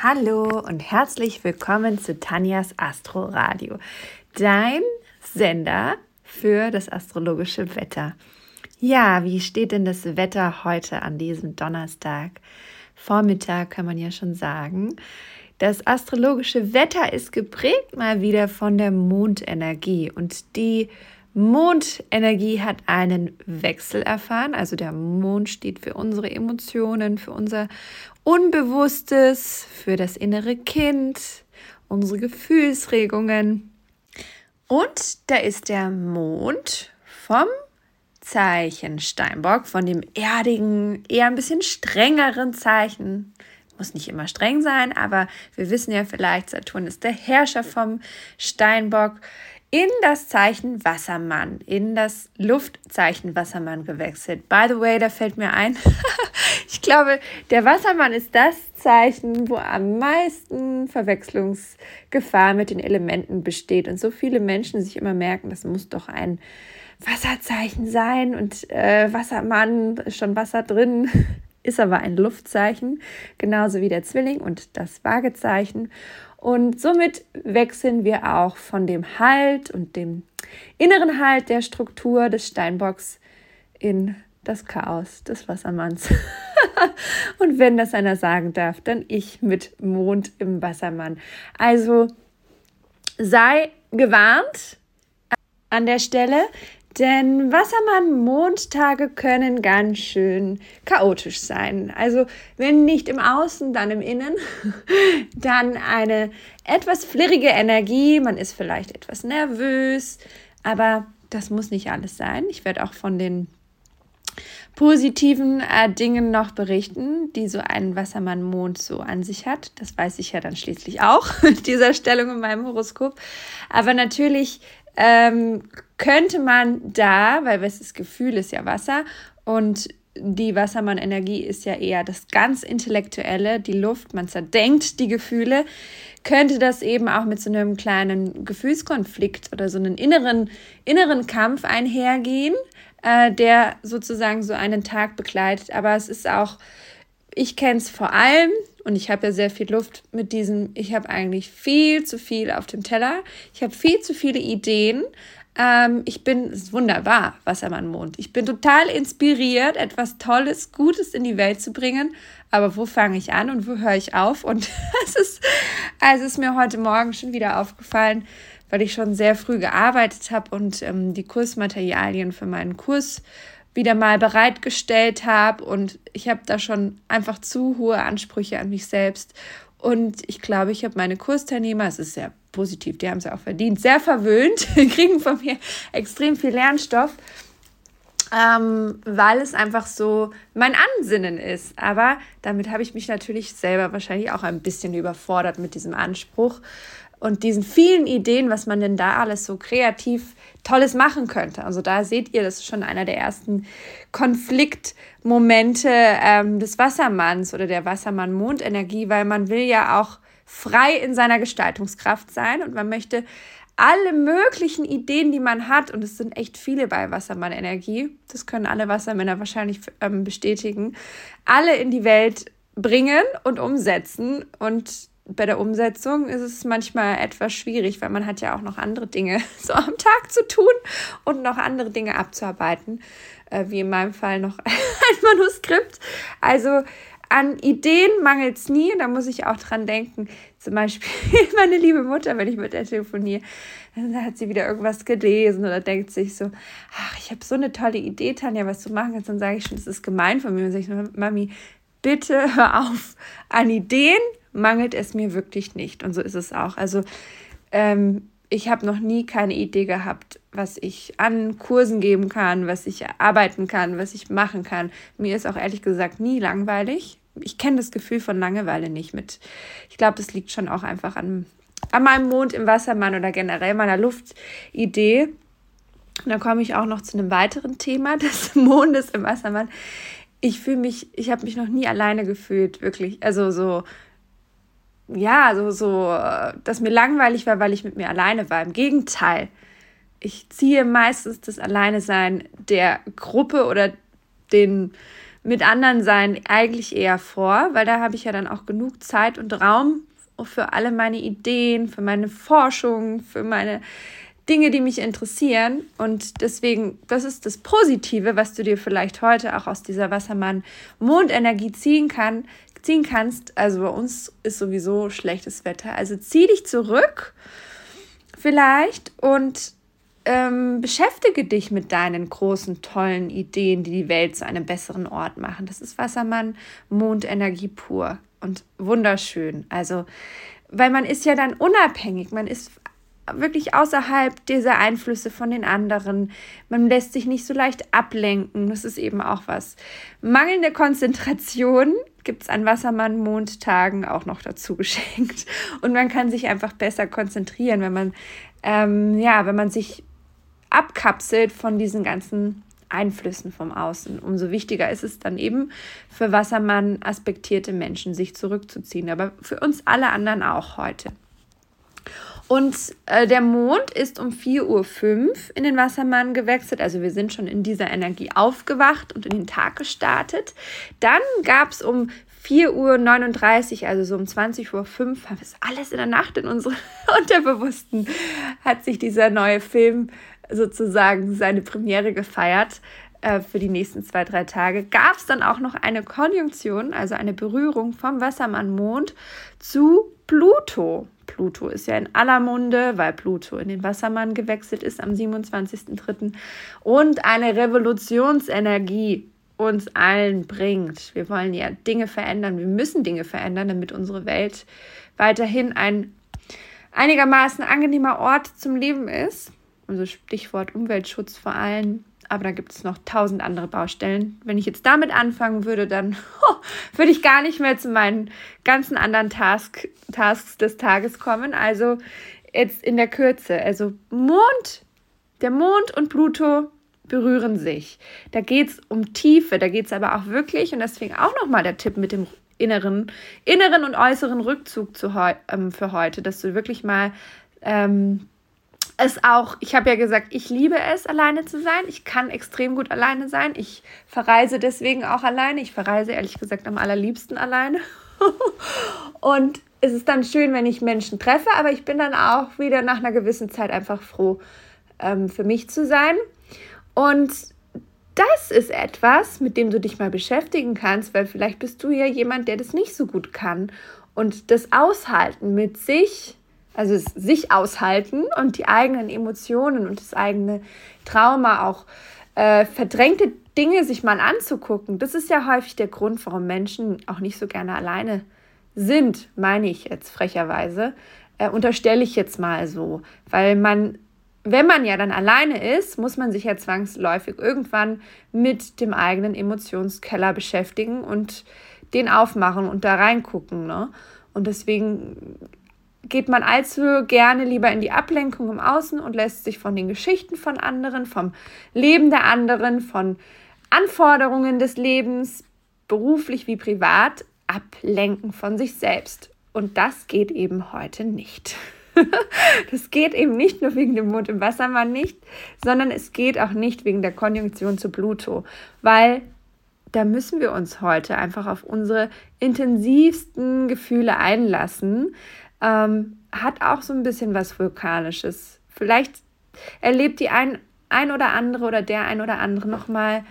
Hallo und herzlich willkommen zu Tanjas Astro Radio, dein Sender für das astrologische Wetter. Ja, wie steht denn das Wetter heute an diesem Donnerstag? Vormittag kann man ja schon sagen. Das astrologische Wetter ist geprägt mal wieder von der Mondenergie und die Mondenergie hat einen Wechsel erfahren. Also der Mond steht für unsere Emotionen, für unser Unbewusstes, für das innere Kind, unsere Gefühlsregungen. Und da ist der Mond vom Zeichen Steinbock, von dem erdigen, eher ein bisschen strengeren Zeichen. Muss nicht immer streng sein, aber wir wissen ja vielleicht, Saturn ist der Herrscher vom Steinbock in das Zeichen Wassermann, in das Luftzeichen Wassermann gewechselt. By the way, da fällt mir ein, ich glaube, der Wassermann ist das Zeichen, wo am meisten Verwechslungsgefahr mit den Elementen besteht. Und so viele Menschen sich immer merken, das muss doch ein Wasserzeichen sein und äh, Wassermann ist schon Wasser drin, ist aber ein Luftzeichen, genauso wie der Zwilling und das Waagezeichen. Und somit wechseln wir auch von dem Halt und dem inneren Halt der Struktur des Steinbocks in das Chaos des Wassermanns. und wenn das einer sagen darf, dann ich mit Mond im Wassermann. Also sei gewarnt an der Stelle, denn Wassermann-Mondtage können ganz schön chaotisch sein. Also wenn nicht im Außen, dann im Innen. dann eine etwas flirrige Energie. Man ist vielleicht etwas nervös, aber das muss nicht alles sein. Ich werde auch von den positiven äh, Dingen noch berichten, die so ein Wassermann-Mond so an sich hat. Das weiß ich ja dann schließlich auch mit dieser Stellung in meinem Horoskop. Aber natürlich ähm, könnte man da, weil das Gefühl ist ja Wasser und die Wassermann-Energie ist ja eher das ganz Intellektuelle, die Luft, man zerdenkt die Gefühle, könnte das eben auch mit so einem kleinen Gefühlskonflikt oder so einem inneren, inneren Kampf einhergehen, äh, der sozusagen so einen Tag begleitet. Aber es ist auch, ich kenne es vor allem und ich habe ja sehr viel Luft mit diesem, ich habe eigentlich viel zu viel auf dem Teller. Ich habe viel zu viele Ideen. Ähm, ich bin, es ist wunderbar, Wassermann-Mond. Ich bin total inspiriert, etwas Tolles, Gutes in die Welt zu bringen. Aber wo fange ich an und wo höre ich auf? Und es ist, also ist mir heute Morgen schon wieder aufgefallen, weil ich schon sehr früh gearbeitet habe und ähm, die Kursmaterialien für meinen Kurs wieder mal bereitgestellt habe und ich habe da schon einfach zu hohe Ansprüche an mich selbst. Und ich glaube, ich habe meine Kursteilnehmer, es ist sehr positiv, die haben es ja auch verdient, sehr verwöhnt, kriegen von mir extrem viel Lernstoff, ähm, weil es einfach so mein Ansinnen ist. Aber damit habe ich mich natürlich selber wahrscheinlich auch ein bisschen überfordert mit diesem Anspruch und diesen vielen Ideen, was man denn da alles so kreativ Tolles machen könnte. Also da seht ihr, das ist schon einer der ersten Konfliktmomente ähm, des Wassermanns oder der Wassermann-Mondenergie, weil man will ja auch frei in seiner Gestaltungskraft sein und man möchte alle möglichen Ideen, die man hat, und es sind echt viele bei Wassermann-Energie, das können alle Wassermänner wahrscheinlich ähm, bestätigen, alle in die Welt bringen und umsetzen und bei der Umsetzung ist es manchmal etwas schwierig, weil man hat ja auch noch andere Dinge so am Tag zu tun und noch andere Dinge abzuarbeiten, äh, wie in meinem Fall noch ein Manuskript. Also an Ideen mangelt es nie, da muss ich auch dran denken. Zum Beispiel meine liebe Mutter, wenn ich mit der telefoniere, dann hat sie wieder irgendwas gelesen oder denkt sich so, ach, ich habe so eine tolle Idee, Tanja, was du machen kannst. Dann sage ich schon, das ist gemein von mir. Und sage ich, Mami, bitte hör auf. An Ideen mangelt es mir wirklich nicht. Und so ist es auch. Also ähm, ich habe noch nie keine Idee gehabt, was ich an Kursen geben kann, was ich arbeiten kann, was ich machen kann. Mir ist auch ehrlich gesagt nie langweilig. Ich kenne das Gefühl von Langeweile nicht mit. Ich glaube, das liegt schon auch einfach an, an meinem Mond im Wassermann oder generell meiner Luftidee. Und dann komme ich auch noch zu einem weiteren Thema des Mondes im Wassermann. Ich fühle mich, ich habe mich noch nie alleine gefühlt, wirklich. Also so ja, so, so, dass mir langweilig war, weil ich mit mir alleine war. Im Gegenteil, ich ziehe meistens das Alleine sein der Gruppe oder den mit anderen sein eigentlich eher vor, weil da habe ich ja dann auch genug Zeit und Raum für alle meine Ideen, für meine Forschung, für meine Dinge, die mich interessieren. Und deswegen, das ist das Positive, was du dir vielleicht heute auch aus dieser Wassermann-Mondenergie ziehen, kann, ziehen kannst. Also bei uns ist sowieso schlechtes Wetter. Also zieh dich zurück vielleicht und ähm, beschäftige dich mit deinen großen, tollen Ideen, die die Welt zu einem besseren Ort machen. Das ist Wassermann, Mondenergie pur und wunderschön. Also, weil man ist ja dann unabhängig, man ist wirklich außerhalb dieser Einflüsse von den anderen. Man lässt sich nicht so leicht ablenken. Das ist eben auch was. Mangelnde Konzentration gibt es an Wassermann-Mondtagen auch noch dazu geschenkt. Und man kann sich einfach besser konzentrieren, wenn man, ähm, ja, wenn man sich abkapselt von diesen ganzen Einflüssen vom Außen. Umso wichtiger ist es dann eben für Wassermann aspektierte Menschen, sich zurückzuziehen. Aber für uns alle anderen auch heute. Und äh, der Mond ist um 4.05 Uhr in den Wassermann gewechselt. Also wir sind schon in dieser Energie aufgewacht und in den Tag gestartet. Dann gab es um 4.39 Uhr, also so um 20.05 Uhr, ist alles in der Nacht in unserem Unterbewussten, hat sich dieser neue Film sozusagen seine Premiere gefeiert äh, für die nächsten zwei, drei Tage. Gab es dann auch noch eine Konjunktion, also eine Berührung vom Wassermann-Mond zu Pluto. Pluto ist ja in aller Munde, weil Pluto in den Wassermann gewechselt ist am 27.03. und eine Revolutionsenergie uns allen bringt. Wir wollen ja Dinge verändern, wir müssen Dinge verändern, damit unsere Welt weiterhin ein einigermaßen angenehmer Ort zum Leben ist. Also Stichwort Umweltschutz vor allem. Aber da gibt es noch tausend andere Baustellen. Wenn ich jetzt damit anfangen würde, dann oh, würde ich gar nicht mehr zu meinen ganzen anderen Task, Tasks des Tages kommen. Also jetzt in der Kürze. Also Mond, der Mond und Pluto berühren sich. Da geht es um Tiefe, da geht es aber auch wirklich, und deswegen auch nochmal der Tipp mit dem inneren, inneren und äußeren Rückzug zu heu ähm, für heute, dass du wirklich mal ähm, es auch, ich habe ja gesagt, ich liebe es, alleine zu sein. Ich kann extrem gut alleine sein. Ich verreise deswegen auch alleine. Ich verreise ehrlich gesagt am allerliebsten alleine. und es ist dann schön, wenn ich Menschen treffe, aber ich bin dann auch wieder nach einer gewissen Zeit einfach froh, ähm, für mich zu sein. Und das ist etwas, mit dem du dich mal beschäftigen kannst, weil vielleicht bist du ja jemand, der das nicht so gut kann. Und das Aushalten mit sich also sich aushalten und die eigenen Emotionen und das eigene Trauma auch äh, verdrängte Dinge sich mal anzugucken. Das ist ja häufig der Grund, warum Menschen auch nicht so gerne alleine sind, meine ich jetzt frecherweise. Äh, unterstelle ich jetzt mal so, weil man wenn man ja dann alleine ist, muss man sich ja zwangsläufig irgendwann mit dem eigenen Emotionskeller beschäftigen und den aufmachen und da reingucken. Ne? Und deswegen geht man allzu gerne lieber in die Ablenkung im Außen und lässt sich von den Geschichten von anderen, vom Leben der anderen, von Anforderungen des Lebens, beruflich wie privat, ablenken von sich selbst. Und das geht eben heute nicht. das geht eben nicht nur wegen dem Mond im Wassermann nicht, sondern es geht auch nicht wegen der Konjunktion zu Pluto, weil da müssen wir uns heute einfach auf unsere intensivsten Gefühle einlassen, ähm, hat auch so ein bisschen was Vulkanisches. Vielleicht erlebt die ein, ein oder andere oder der ein oder andere nochmal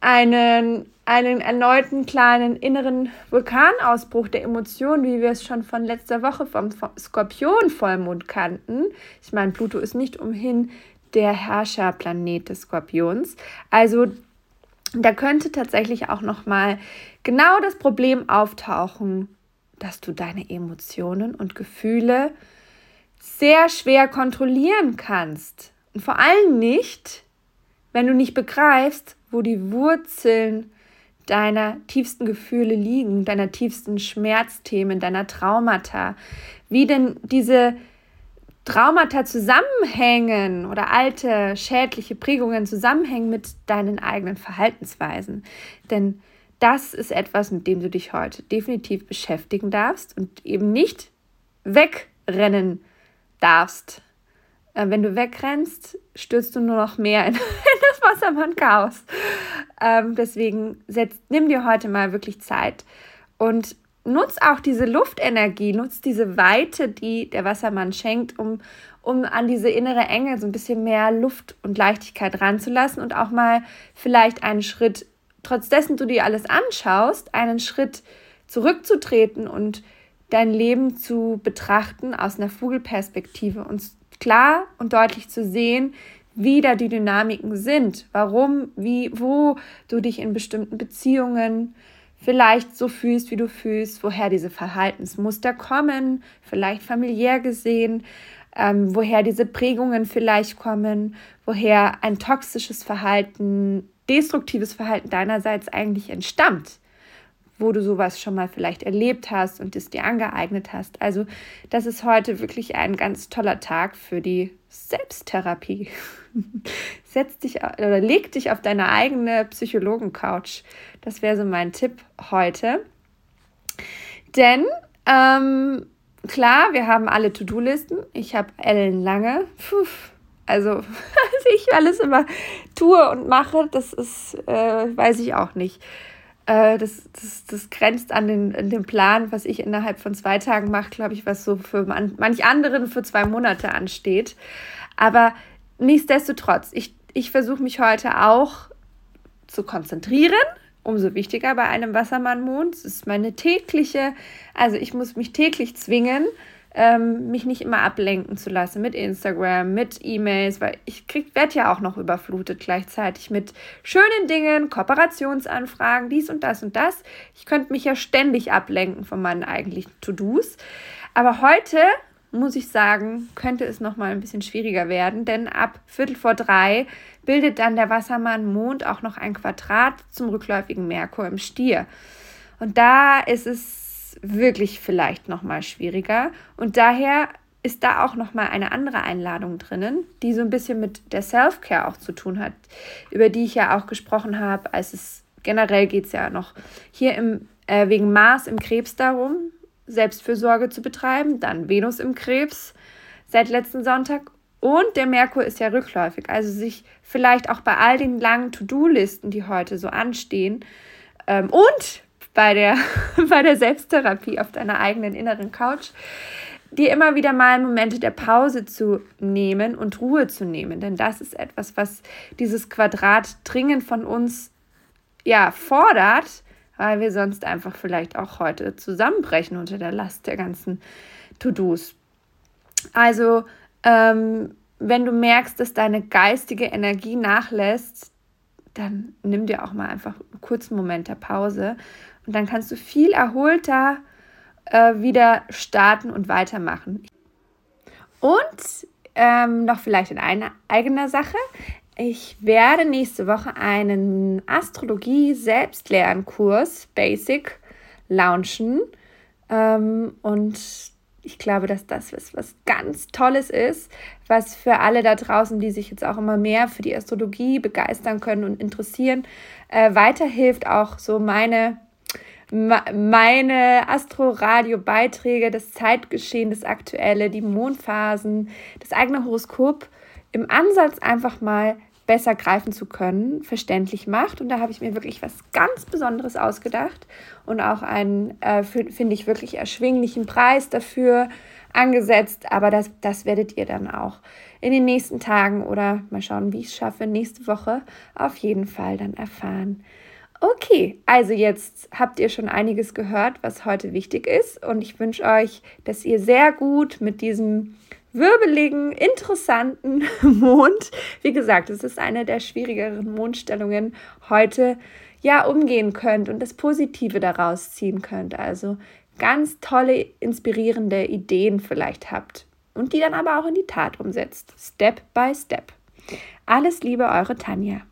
einen, einen erneuten kleinen inneren Vulkanausbruch der Emotionen, wie wir es schon von letzter Woche vom Skorpion-Vollmond kannten. Ich meine, Pluto ist nicht umhin der Herrscherplanet des Skorpions. Also da könnte tatsächlich auch nochmal genau das Problem auftauchen, dass du deine Emotionen und Gefühle sehr schwer kontrollieren kannst. Und vor allem nicht, wenn du nicht begreifst, wo die Wurzeln deiner tiefsten Gefühle liegen, deiner tiefsten Schmerzthemen, deiner Traumata, wie denn diese Traumata zusammenhängen oder alte schädliche Prägungen zusammenhängen mit deinen eigenen Verhaltensweisen. Denn das ist etwas, mit dem du dich heute definitiv beschäftigen darfst und eben nicht wegrennen darfst. Äh, wenn du wegrennst, stürzt du nur noch mehr in, in das Wassermann-Chaos. Ähm, deswegen setz, nimm dir heute mal wirklich Zeit und nutz auch diese Luftenergie, nutz diese Weite, die der Wassermann schenkt, um, um an diese innere Enge so ein bisschen mehr Luft und Leichtigkeit ranzulassen und auch mal vielleicht einen Schritt, trotz dessen du dir alles anschaust, einen Schritt zurückzutreten und dein Leben zu betrachten aus einer Vogelperspektive und klar und deutlich zu sehen, wie da die Dynamiken sind, warum, wie, wo du dich in bestimmten Beziehungen vielleicht so fühlst, wie du fühlst, woher diese Verhaltensmuster kommen, vielleicht familiär gesehen, ähm, woher diese Prägungen vielleicht kommen, woher ein toxisches Verhalten, destruktives Verhalten deinerseits eigentlich entstammt wo du sowas schon mal vielleicht erlebt hast und es dir angeeignet hast. Also das ist heute wirklich ein ganz toller Tag für die Selbsttherapie. Setz dich oder leg dich auf deine eigene Psychologen-Couch. Das wäre so mein Tipp heute. Denn ähm, klar, wir haben alle To-Do-Listen. Ich habe ellenlange. Puh, also, ich alles immer tue und mache, das ist, äh, weiß ich auch nicht. Äh, das, das, das grenzt an den, an den Plan, was ich innerhalb von zwei Tagen mache, glaube ich, was so für man, manch anderen für zwei Monate ansteht. Aber nichtsdestotrotz, ich, ich versuche mich heute auch zu konzentrieren. Umso wichtiger bei einem Wassermannmond. Es ist meine tägliche, also ich muss mich täglich zwingen, ähm, mich nicht immer ablenken zu lassen mit Instagram, mit E-Mails, weil ich werde ja auch noch überflutet gleichzeitig mit schönen Dingen, Kooperationsanfragen, dies und das und das. Ich könnte mich ja ständig ablenken von meinen eigentlichen To-Dos. Aber heute muss ich sagen, könnte es noch mal ein bisschen schwieriger werden, denn ab Viertel vor drei bildet dann der Wassermann Mond auch noch ein Quadrat zum rückläufigen Merkur im Stier. Und da ist es wirklich vielleicht noch mal schwieriger. Und daher ist da auch noch mal eine andere Einladung drinnen, die so ein bisschen mit der Self-Care auch zu tun hat, über die ich ja auch gesprochen habe, als es generell geht es ja noch hier im äh, wegen Mars im Krebs darum, Selbstfürsorge zu betreiben, dann Venus im Krebs seit letzten Sonntag. Und der Merkur ist ja rückläufig, also sich vielleicht auch bei all den langen To-Do-Listen, die heute so anstehen, ähm, und bei der, bei der Selbsttherapie auf deiner eigenen inneren Couch, dir immer wieder mal Momente der Pause zu nehmen und Ruhe zu nehmen. Denn das ist etwas, was dieses Quadrat dringend von uns ja, fordert, weil wir sonst einfach vielleicht auch heute zusammenbrechen unter der Last der ganzen To-Dos. Also, ähm, wenn du merkst, dass deine geistige Energie nachlässt, dann nimm dir auch mal einfach einen kurzen Moment der Pause und dann kannst du viel erholter äh, wieder starten und weitermachen. Und ähm, noch vielleicht in einer eigener Sache. Ich werde nächste Woche einen Astrologie-Selbstlernkurs Basic launchen. Ähm, und ich glaube, dass das was, was ganz Tolles ist, was für alle da draußen, die sich jetzt auch immer mehr für die Astrologie begeistern können und interessieren, äh, weiterhilft, auch so meine meine Astro-Radio-Beiträge, das Zeitgeschehen, das Aktuelle, die Mondphasen, das eigene Horoskop im Ansatz einfach mal besser greifen zu können, verständlich macht. Und da habe ich mir wirklich was ganz Besonderes ausgedacht und auch einen, äh, finde ich, wirklich erschwinglichen Preis dafür angesetzt. Aber das, das werdet ihr dann auch in den nächsten Tagen oder mal schauen, wie ich es schaffe, nächste Woche auf jeden Fall dann erfahren. Okay, also jetzt habt ihr schon einiges gehört, was heute wichtig ist. Und ich wünsche euch, dass ihr sehr gut mit diesem wirbeligen, interessanten Mond, wie gesagt, es ist eine der schwierigeren Mondstellungen heute, ja, umgehen könnt und das Positive daraus ziehen könnt. Also ganz tolle, inspirierende Ideen vielleicht habt und die dann aber auch in die Tat umsetzt. Step by Step. Alles Liebe, eure Tanja.